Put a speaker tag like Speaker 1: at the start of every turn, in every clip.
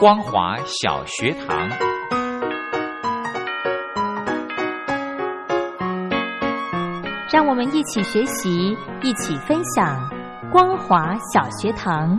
Speaker 1: 光华小学堂，
Speaker 2: 让我们一起学习，一起分享。光华小学堂。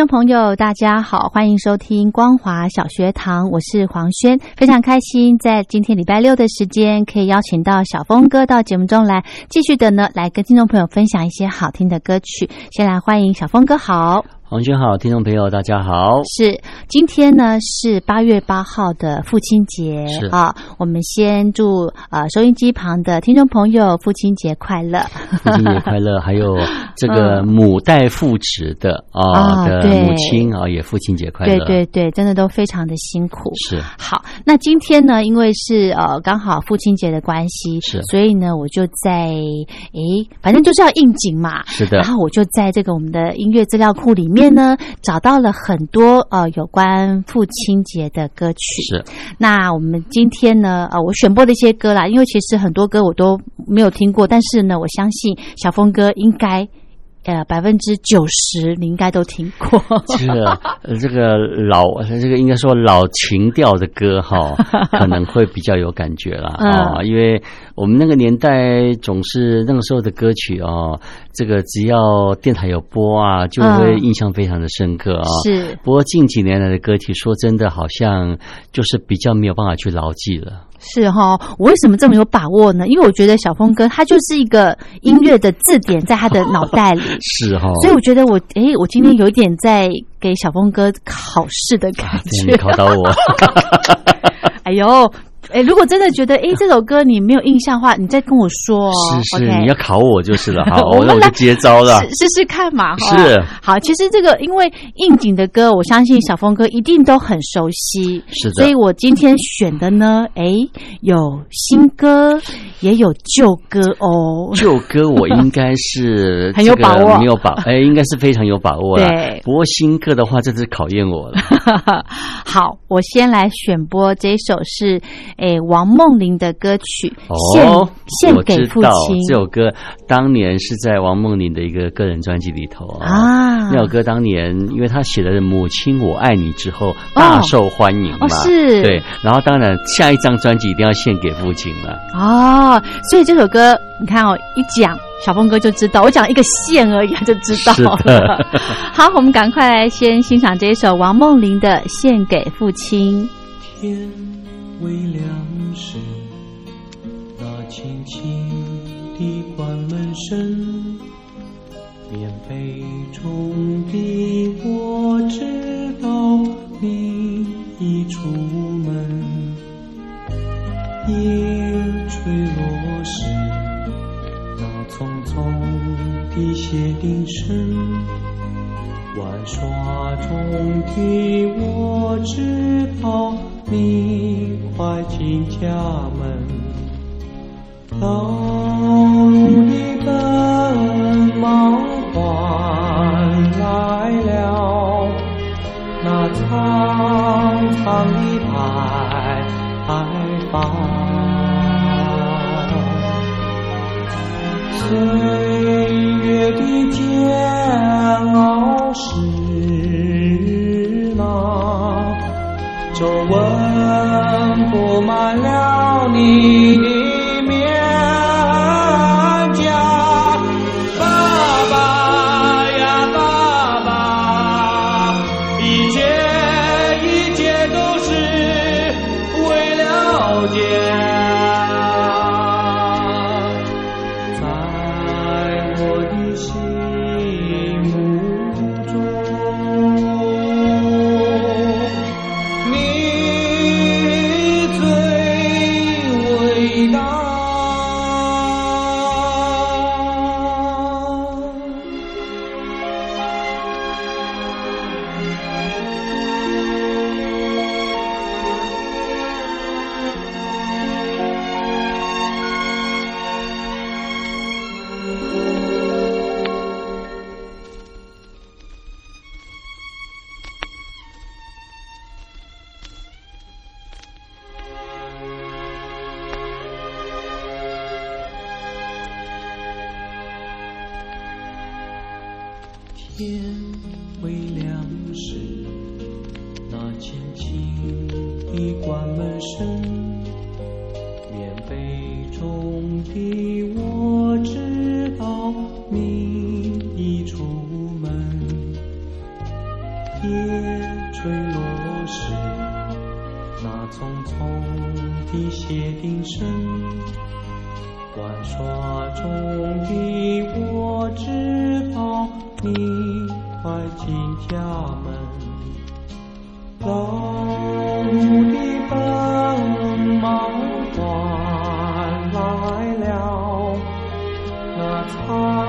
Speaker 3: 众朋友，大家好，欢迎收听光华小学堂，我是黄轩，非常开心在今天礼拜六的时间，可以邀请到小峰哥到节目中来，继续的呢来跟听众朋友分享一些好听的歌曲。先来欢迎小峰哥，好。
Speaker 4: 黄军好，听众朋友大家好。
Speaker 3: 是今天呢是八月八号的父亲节啊，我们先祝啊收音机旁的听众朋友父亲节快乐，
Speaker 4: 父亲节快乐。还有 这个母带父职的啊的母亲啊也父亲节快
Speaker 3: 乐。对对对，真的都非常的辛苦。
Speaker 4: 是
Speaker 3: 好，那今天呢，因为是呃刚好父亲节的关系，
Speaker 4: 是，
Speaker 3: 所以呢我就在诶，反正就是要应景嘛。
Speaker 4: 是的，
Speaker 3: 然后我就在这个我们的音乐资料库里面。面呢找到了很多呃有关父亲节的歌曲，
Speaker 4: 是。
Speaker 3: 那我们今天呢呃我选播的一些歌啦，因为其实很多歌我都没有听过，但是呢我相信小峰哥应该。呃，百分之九十你应该都听过。
Speaker 4: 这个这个老这个应该说老情调的歌哈，可能会比较有感觉了啊，因为我们那个年代总是那个时候的歌曲哦，这个只要电台有播啊，就会印象非常的深刻啊。
Speaker 3: 是。
Speaker 4: 不过近几年来的歌曲，说真的，好像就是比较没有办法去牢记了。
Speaker 3: 是哈，我为什么这么有把握呢？因为我觉得小峰哥他就是一个音乐的字典在他的脑袋里，
Speaker 4: 是哈，
Speaker 3: 所以我觉得我哎，我今天有一点在给小峰哥考试的感觉，
Speaker 4: 考到我，
Speaker 3: 哎呦。哎，如果真的觉得哎 这首歌你没有印象的话，你再跟我说。
Speaker 4: 是是，你要考我就是了。好，那我就接招了，
Speaker 3: 试试看嘛。
Speaker 4: 是。
Speaker 3: 好，其实这个因为应景的歌，我相信小峰哥一定都很熟悉。
Speaker 4: 是的。
Speaker 3: 所以我今天选的呢，哎，有新歌，也有旧歌哦。
Speaker 4: 旧歌我应该是
Speaker 3: 很有把握，
Speaker 4: 没有把哎，应该是非常有把握
Speaker 3: 了。对。
Speaker 4: 不过新歌的话，这是考验我了。
Speaker 3: 好，我先来选播这首是。哎，王梦玲的歌曲献献给父亲。
Speaker 4: 这首歌当年是在王梦玲的一个个人专辑里头啊。那首歌当年，因为他写的《母亲我爱你》之后大受欢迎嘛，
Speaker 3: 是。
Speaker 4: 对，然后当然下一张专辑一定要献给父亲了。
Speaker 3: 哦，所以这首歌你看哦，一讲小峰哥就知道，我讲一个线而已他就知道了。好，我们赶快来先欣赏这一首王梦玲的《献给父亲》。
Speaker 5: 微凉时，那轻轻的关门声，棉被中的我知道你已出门。
Speaker 6: 夜吹落时，那匆匆的鞋钉声。玩耍中的我知道。你快进家门。道路的奔忙换来了那苍苍的白发，岁月的煎熬是那皱纹 me. 了那苍。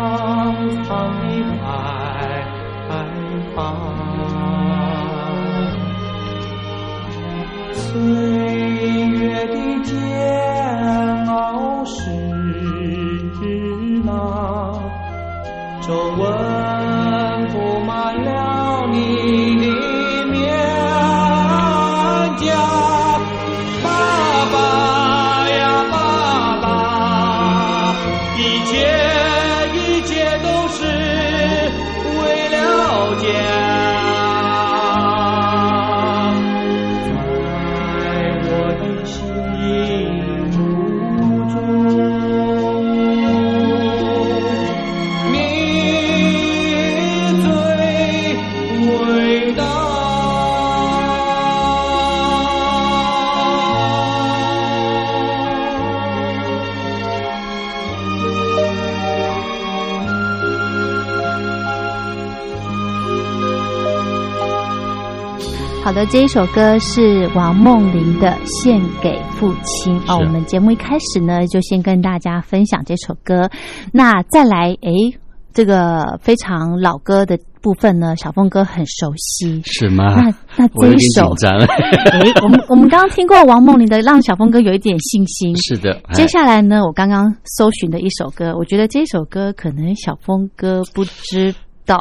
Speaker 3: 好的，这一首歌是王梦玲的《献给父亲》哦。我们节目一开始呢，就先跟大家分享这首歌。那再来，诶，这个非常老歌的部分呢，小凤哥很熟悉，
Speaker 4: 是吗？
Speaker 3: 那那这一首，
Speaker 4: 哎，
Speaker 3: 我们我们刚刚听过王梦玲的，让小凤哥有一点信心。
Speaker 4: 是的。
Speaker 3: 接下来呢，我刚刚搜寻的一首歌，我觉得这首歌可能小峰哥不知。到，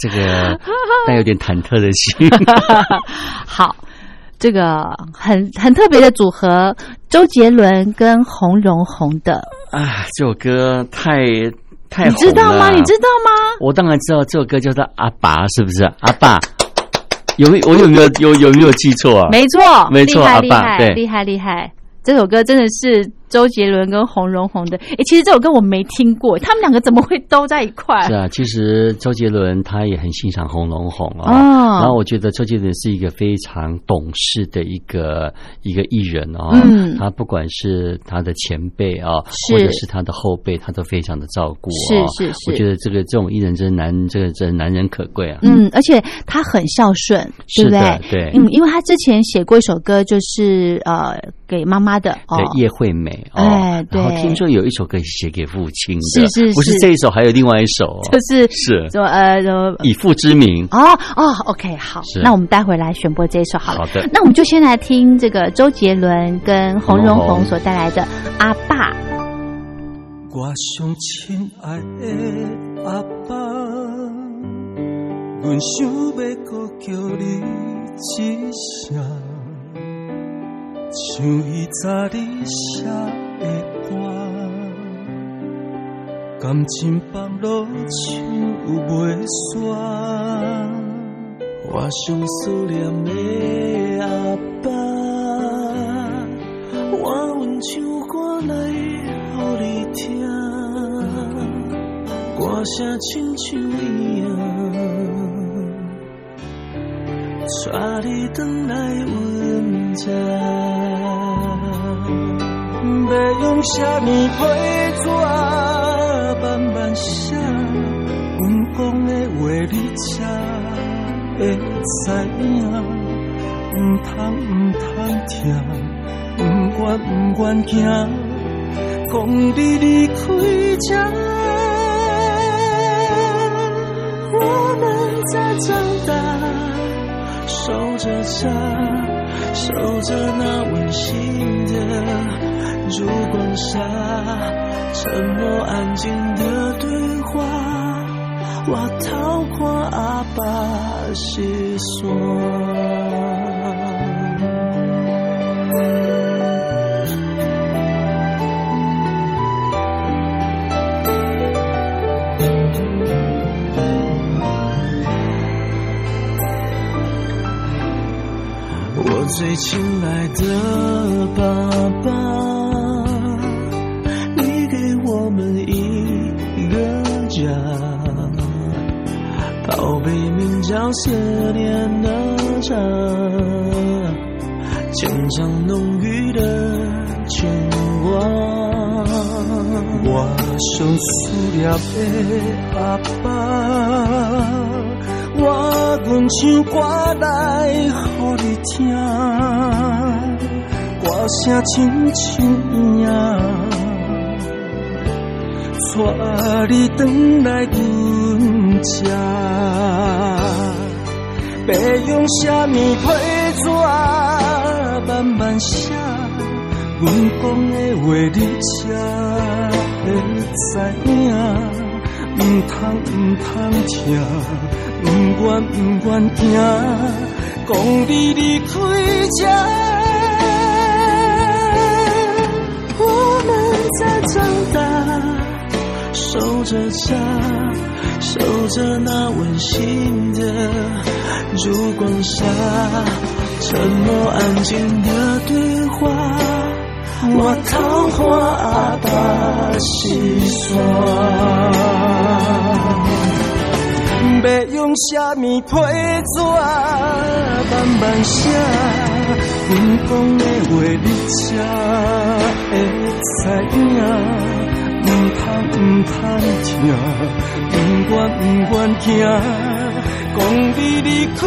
Speaker 4: 这个 带有点忐忑的心。
Speaker 3: 好，这个很很特别的组合，周杰伦跟洪荣宏的。
Speaker 4: 啊，这首歌太太
Speaker 3: 你知道吗？你知道吗？
Speaker 4: 我当然知道，这首歌叫做《阿爸》，是不是？阿爸有没我有没有有有没有记错啊？
Speaker 3: 没错，
Speaker 4: 没错，阿爸，对，
Speaker 3: 厉害厉害。这首歌真的是周杰伦跟洪荣宏的。哎，其实这首歌我没听过，他们两个怎么会都在一块？
Speaker 4: 是啊，其实周杰伦他也很欣赏洪荣宏啊。然后我觉得周杰伦是一个非常懂事的一个一个艺人哦。嗯。他不管是他的前辈啊，或者是他的后辈，他都非常的照顾。
Speaker 3: 是是是。
Speaker 4: 我觉得这个这种艺人真难，这个真难人可贵啊。
Speaker 3: 嗯，而且他很孝顺，对不对？
Speaker 4: 对。
Speaker 3: 嗯，因为他之前写过一首歌，就是呃。给妈妈的哦，
Speaker 4: 叶惠美哦，
Speaker 3: 哎对
Speaker 4: 然后听说有一首歌写给父亲的，
Speaker 3: 是是
Speaker 4: 不是
Speaker 3: 是。
Speaker 4: 这一首，还有另外一首。哦，
Speaker 3: 就是
Speaker 4: 是。
Speaker 3: 什么呃什么
Speaker 4: 以父之名。
Speaker 3: 哦哦，OK，好，那我们待会来选播这一首好了。
Speaker 4: 好的。
Speaker 3: 那我们就先来听这个周杰伦跟洪荣
Speaker 4: 宏
Speaker 3: 宏所带来的《阿爸》。
Speaker 5: 我上亲爱的阿爸，阮想要搁叫你一声，像伊早日写的歌，感情放落唱袂煞。我上思念的阿爸，我阮唱歌来予你听，歌声亲像伊样，带你转来阮这。要用什么批纸慢慢写？阮讲的话你才会知影。毋通毋通听，毋愿毋愿惊，讲你离开这。我们在长大，守着家，守着那温馨的烛光下，沉默安静的对话，我透过阿爸细说。最亲爱的爸爸，你给我们一个家，宝贝名叫思念的家，牵上浓郁的牵挂。我上思念的阿爸。我阮唱歌来互你听，歌声亲像影，带你转来阮这。要用什么批纸慢慢写？阮讲的话你才会知影，毋通毋通听。不愿不愿惊，讲你离开这。我们在长大，守着家，守着那温馨的烛光下，沉默安静的对话，我桃花阿爸细说。要用什么批纸慢慢写？阮讲的话你才会知影。毋通毋通听，毋愿毋愿惊，讲你离开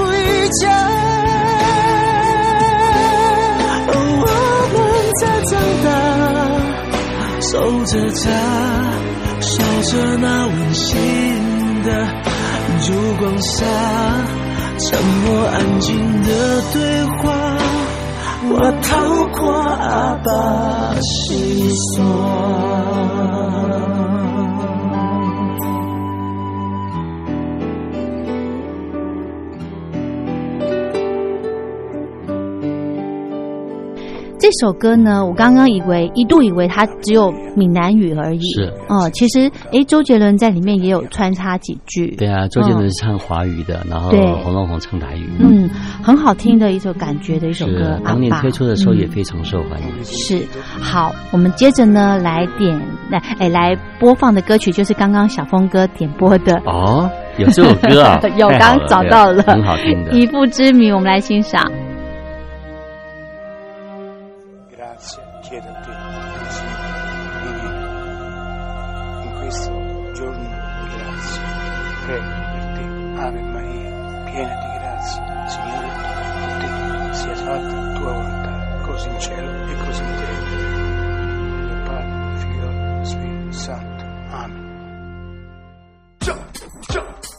Speaker 5: 这。我。们在长大，守着家，守着那温馨的。烛光下，沉默安静的对话，我逃过阿爸心酸。
Speaker 3: 这首歌呢，我刚刚以为一度以为它只有闽南语而已，
Speaker 4: 是。
Speaker 3: 哦，其实哎，周杰伦在里面也有穿插几句，
Speaker 4: 对啊，周杰伦是唱华语的，然后
Speaker 3: 对。
Speaker 4: 洪荣宏唱台语，
Speaker 3: 嗯，很好听的一首感觉的一首歌
Speaker 4: 当年推出的时候也
Speaker 3: 嗯。
Speaker 4: 非常受欢迎。
Speaker 3: 是。好，我们接着呢来点来哎来播放的歌曲就是刚刚小峰哥点播的，
Speaker 4: 哦，有这首歌啊？
Speaker 3: 有
Speaker 4: 刚
Speaker 3: 刚找到了，
Speaker 4: 很好听的。
Speaker 3: 以父之名，我们来欣赏。
Speaker 7: Ave Maria, piena di grazia, Signore è con te, sia fatta tua volontà, così in cielo e così in
Speaker 5: terra. Nel Padre, Figlio, Spirito Santo. Amen. Jump, jump.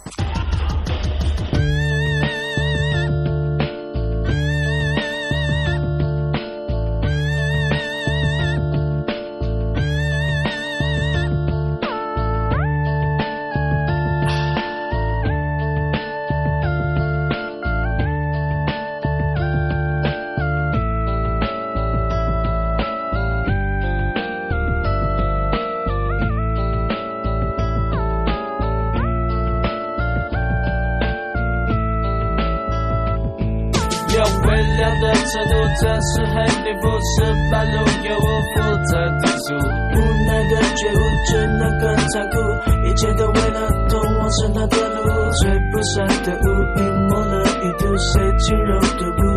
Speaker 5: 一切都为了通往神那的路。吹不散的雾，隐没了意图，谁轻柔都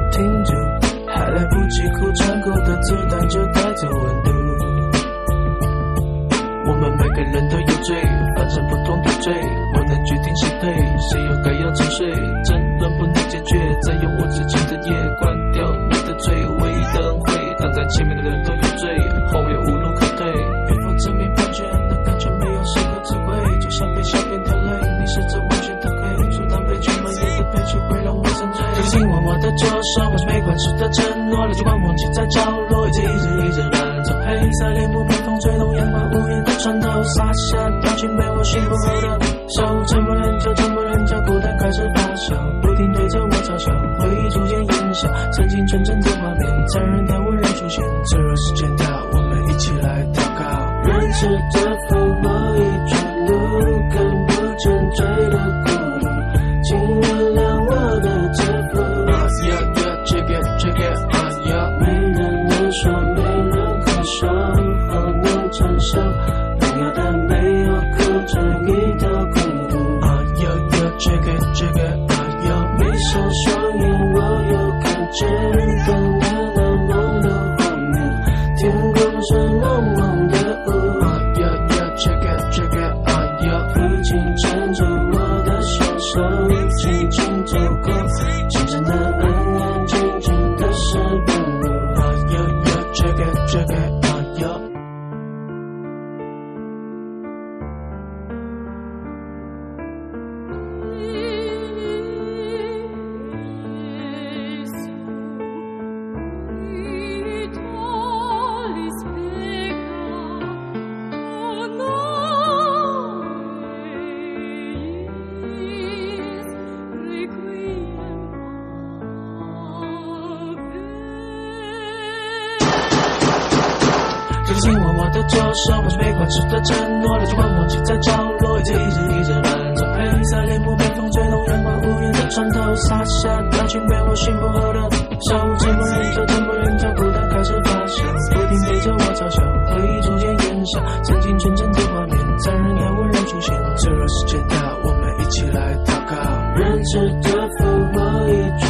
Speaker 5: 是的承诺，泪珠光忘记在角落，一直一直一直伴奏黑色帘幕，被风吹动，阳光无言的穿透，洒下表情被我驯服后的手，沉默人就沉默人就孤单开始发酵，不停对着我嘲笑，回忆逐渐烟消，曾经纯真的。画面，残忍的温柔出现，脆弱时间到，我们一起来祷告，人是 yeah，我的左手，我是被关吃的承诺，泪珠光忘记在角落，一直一直一直燃着黑色帘幕被风吹动，阳光无言的穿透，洒下表情被我驯服后的手，沉默人就沉默人就孤单开始发酵，不停对着我嘲笑，回忆逐渐烟消，曾经纯真的画面，残忍的温柔出现，脆弱时间到，我们一起来祷告，人是这幅我一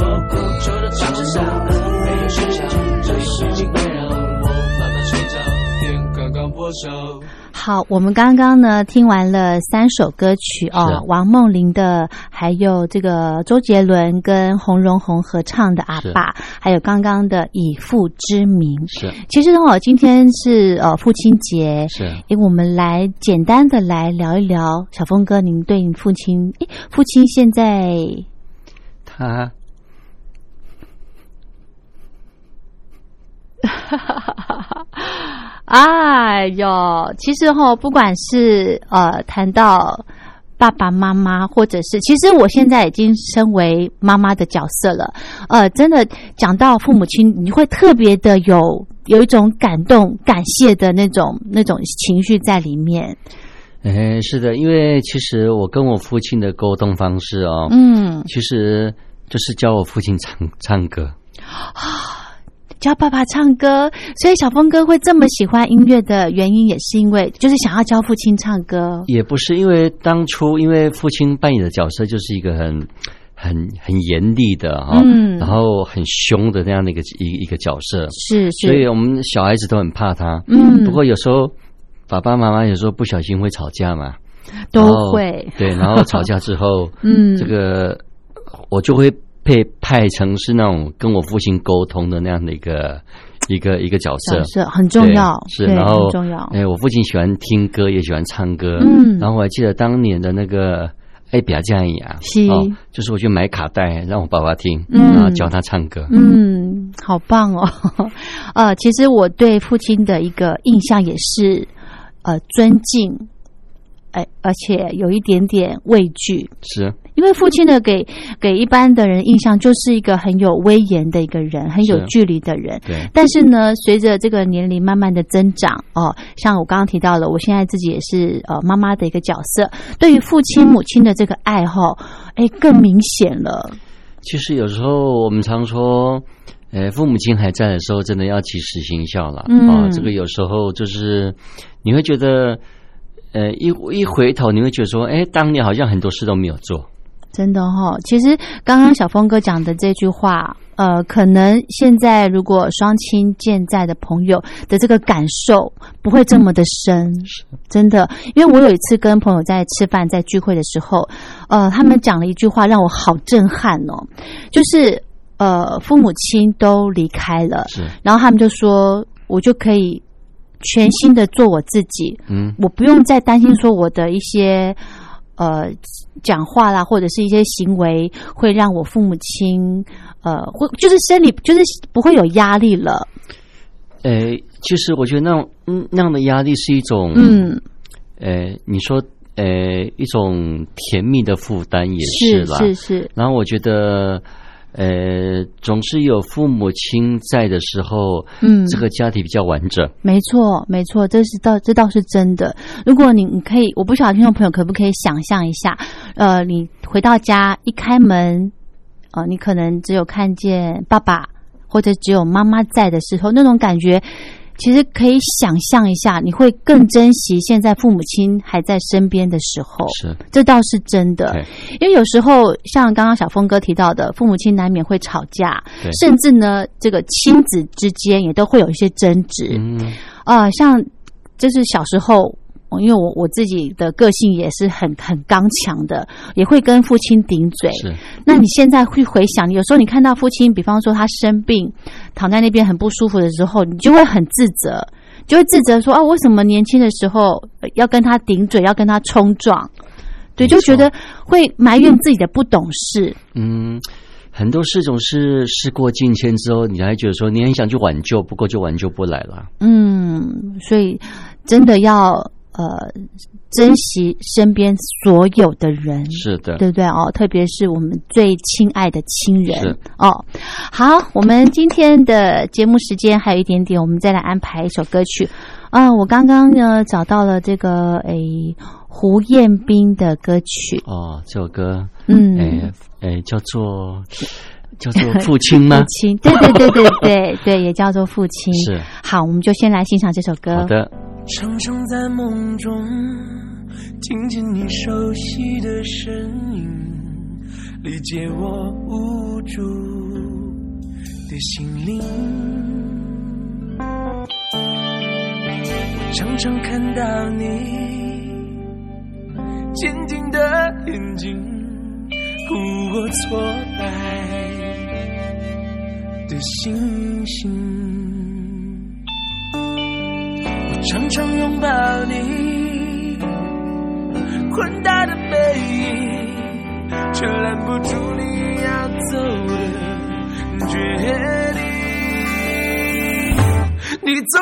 Speaker 5: 将所苦求的长大，没有喧嚣，这世界会让我慢慢睡着，天刚刚破晓。
Speaker 3: 好，我们刚刚呢听完了三首歌曲哦，王梦玲的，还有这个周杰伦跟洪荣宏合唱的《阿爸》，还有刚刚的《以父之名》。
Speaker 4: 是
Speaker 3: 其实哦，今天是呃父亲节，
Speaker 4: 是，
Speaker 3: 诶，我们来简单的来聊一聊，小峰哥，您对你父亲，诶，父亲现在
Speaker 4: 他
Speaker 3: 哎呦，其实哈、不管是呃谈到爸爸妈妈，或者是，其实我现在已经身为妈妈的角色了，呃，真的讲到父母亲，你会特别的有有一种感动、感谢的那种那种情绪在里面。
Speaker 4: 哎，是的，因为其实我跟我父亲的沟通方式哦，
Speaker 3: 嗯，
Speaker 4: 其实就是教我父亲唱唱歌。
Speaker 3: 教爸爸唱歌，所以小峰哥会这么喜欢音乐的原因，也是因为就是想要教父亲唱歌。
Speaker 4: 也不是因为当初，因为父亲扮演的角色就是一个很很很严厉的哈，
Speaker 3: 嗯。
Speaker 4: 然后很凶的那样的一个一一个角色，
Speaker 3: 是是，
Speaker 4: 所以我们小孩子都很怕他。
Speaker 3: 嗯。
Speaker 4: 不过有时候爸爸妈妈有时候不小心会吵架嘛，
Speaker 3: 都会，
Speaker 4: 对，然后吵架之后，
Speaker 3: 嗯，
Speaker 4: 这个我就会被派成是那种跟我父亲沟通的那样的一个一个一个角色
Speaker 3: 角。色很重要，
Speaker 4: 是，然后
Speaker 3: 很重要。
Speaker 4: 哎，我父亲喜欢听歌，也喜欢唱歌。
Speaker 3: 嗯
Speaker 4: 然后我还记得当年的那个哎，比较这样呀，
Speaker 3: 是
Speaker 4: 哦，就是我去买卡带让我爸爸听，
Speaker 3: 嗯
Speaker 4: 然后教他唱歌。
Speaker 3: 嗯，好棒哦！呃，其实我对父亲的一个印象也是呃尊敬，哎、而且有一点点畏惧，
Speaker 4: 是
Speaker 3: 因为父亲的给给一般的人印象就是一个很有威严的一个人，很有距离的人。
Speaker 4: 对，
Speaker 3: 但是呢，随着这个年龄慢慢的增长，哦，像我刚刚提到了，我现在自己也是呃妈妈的一个角色，对于父亲母亲的这个爱好，哎，更明显了。
Speaker 4: 其实有时候我们常说，呃，父母亲还在的时候，真的要及时行孝了。
Speaker 3: 嗯
Speaker 4: 啊，这个有时候就是你会觉得，呃，一一回头你会觉得说，哎，当年好像很多事都没有做。
Speaker 3: 真的哈、其实刚刚小峰哥讲的这句话，呃，可能现在如果双亲健在的朋友的这个感受不会这么的深，真的。因为我有一次跟朋友在吃饭，在聚会的时候，呃，他们讲了一句话让我好震撼哦，就是呃，父母亲都离开了，
Speaker 4: 是，
Speaker 3: 然后他们就说，我就可以全心的做我自己，
Speaker 4: 嗯，
Speaker 3: 我不用再担心说我的一些呃讲话啦，或者是一些行为会让我父母亲呃，会就是生理就是不会有压力了。
Speaker 4: 呃，其实我觉得那种嗯那样的压力是一种，
Speaker 3: 嗯，
Speaker 4: 呃，你说呃一种甜蜜的负担也
Speaker 3: 是
Speaker 4: 啦。
Speaker 3: 是是，
Speaker 4: 然后我觉得，呃，总是有父母亲在的时候，
Speaker 3: 嗯，
Speaker 4: 这个家庭比较完整。
Speaker 3: 没错，没错，这是倒这倒是真的。如果你你可以，我不晓得听众朋友可不可以想象一下，呃，你回到家一开门，呃，你可能只有看见爸爸或者只有妈妈在的时候，那种感觉。其实可以想象一下，你会更珍惜现在父母亲还在身边的时候，
Speaker 4: 是，
Speaker 3: 这倒是真的。因为有时候像刚刚小峰哥提到的，父母亲难免会吵架，甚至呢，这个亲子之间也都会有一些争执。
Speaker 4: 嗯，
Speaker 3: 啊、像就是小时候，因为我我自己的个性也是很很刚强的，也会跟父亲顶嘴。
Speaker 4: 是，
Speaker 3: 那你现在会回想，有时候你看到父亲，比方说他生病，躺在那边很不舒服的时候，你就会很自责，就会自责说啊，为什么年轻的时候呃要跟他顶嘴，要跟他冲撞？对，就觉得会埋怨自己的不懂事。
Speaker 4: 嗯。很多事总是事过境迁之后，你还觉得说你很想去挽救，不过就挽救不来了。
Speaker 3: 嗯，所以真的要呃珍惜身边所有的人。
Speaker 4: 是的，
Speaker 3: 对不对哦？特别是我们最亲爱的亲人
Speaker 4: 是
Speaker 3: 哦。好，我们今天的节目时间还有一点点，我们再来安排一首歌曲。啊，我刚刚呢找到了这个诶胡彦斌的歌曲，
Speaker 4: 哦，这首歌，
Speaker 3: 嗯，
Speaker 4: 诶诶，叫做叫做父亲吗
Speaker 3: 父？亲，对对对对对对，也叫做父亲。
Speaker 4: 是，
Speaker 3: 好，我们就先来欣赏这首歌。
Speaker 4: 好的，
Speaker 5: 常常在梦中听见你熟悉的声音，理解我无助的心灵。常常看到你坚定的眼睛，护我挫败的信心。常常拥抱你宽大的背影，却拦不住你要走的决定。你走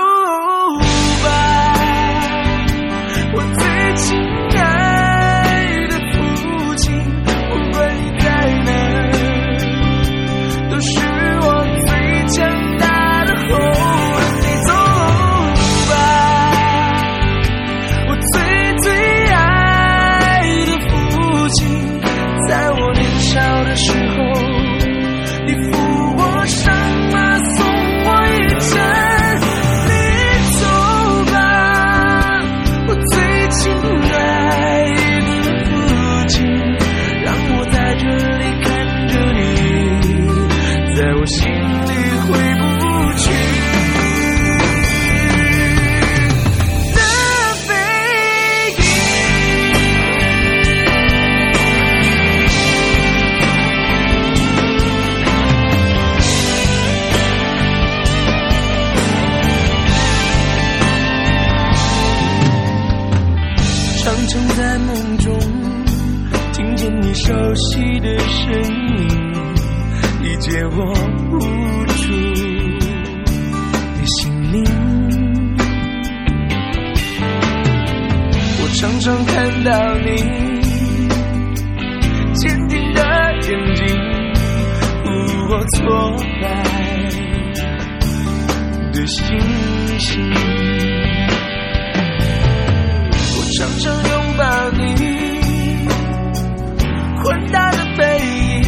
Speaker 5: 常常在梦中听见你熟悉的声音，理解我无助的心灵。我常常看到你坚定的眼睛，无我挫败的星星。常常拥抱你。混搭的背影，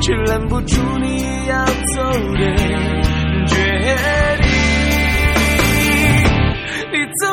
Speaker 5: 却拦不住你要走的决定。你走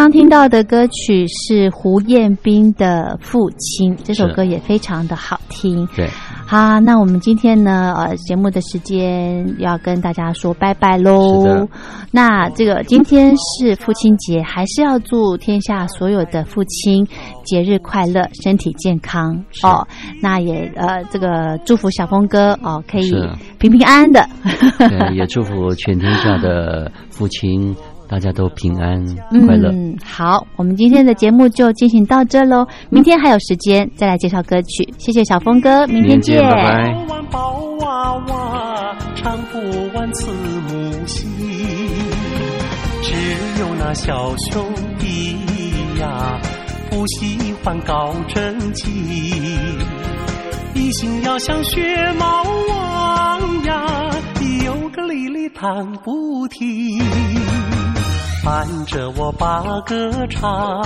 Speaker 3: 刚刚听到的歌曲是胡彦斌的《父亲》，这首歌也非常的好听。
Speaker 4: 对，
Speaker 3: 好，那我们今天呢，呃，节目的时间要跟大家说拜拜喽。那这个今天是父亲节，还是要祝天下所有的父亲节日快乐，身体健康哦。那也呃，这个祝福小峰哥哦，可以平平安安的。
Speaker 4: 对，也祝福全天下的父亲，大家都平安快乐。
Speaker 3: 嗯，好，我们今天的节目就进行到这喽。明天还有时间再来介绍歌曲，谢谢小峰哥，明天
Speaker 4: 见拜拜
Speaker 5: 抱娃娃，唱不完慈母心。只有那小兄弟呀，不喜欢搞政绩，一心要像学猫王呀，有个理理弹不停。伴着我把歌唱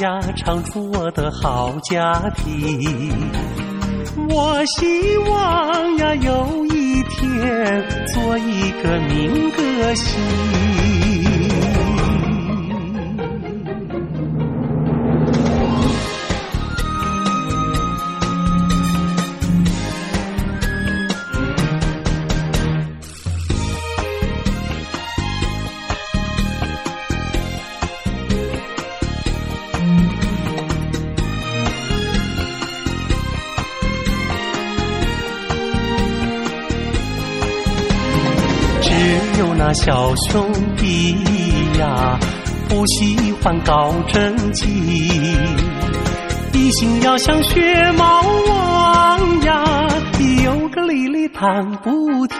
Speaker 5: 呀，唱出我的好家庭。我希望呀，有一天做一个民歌星。小兄弟呀，不喜欢搞政绩，一心要像学猫王呀，有个理理弹不停。